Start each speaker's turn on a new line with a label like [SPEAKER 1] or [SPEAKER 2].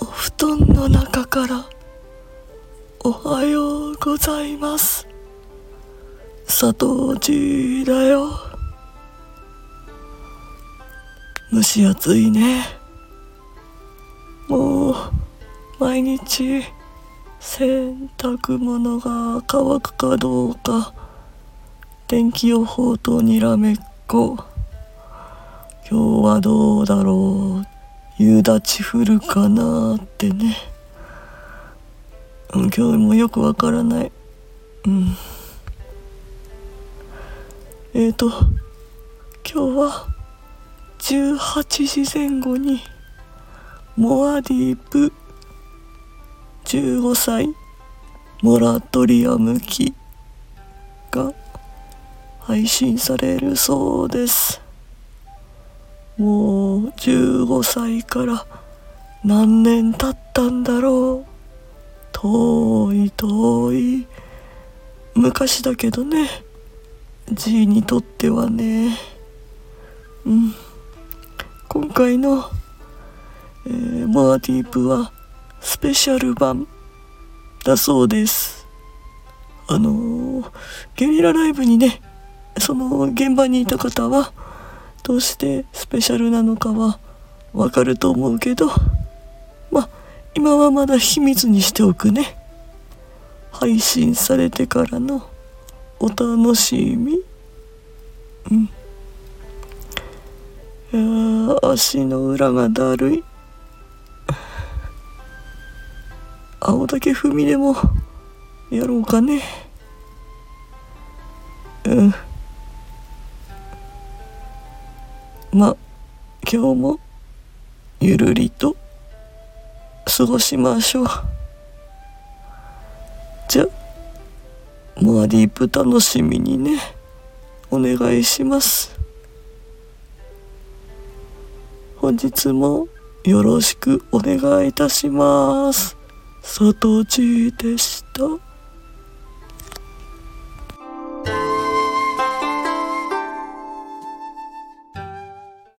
[SPEAKER 1] お布団の中からおはようございます。佐藤じだよ。蒸し暑いね。もう毎日洗濯物が乾くかどうか天気予報とにらめっこ。今日はどうだろう。夕立降るかなってね。うん今日もよくわからない。うん。えーと今日は18時前後にモアディープ。15歳。モラトリアム期。が配信されるそうです。もう15歳から何年経ったんだろう。遠い遠い。昔だけどね。G にとってはね。うん。今回の、えー、モアディープはスペシャル版だそうです。あのー、ゲリラライブにねその現場にいた方はどうしてスペシャルなのかはわかると思うけどまあ今はまだ秘密にしておくね。配信されてからのお楽しみ。うん。いや足の裏がだるい。青竹踏みでもやろうかね。うん。まあ今日もゆるりと過ごしましょうじゃモアディープ楽しみにねお願いします本日もよろしくお願いいたします。佐藤千でした。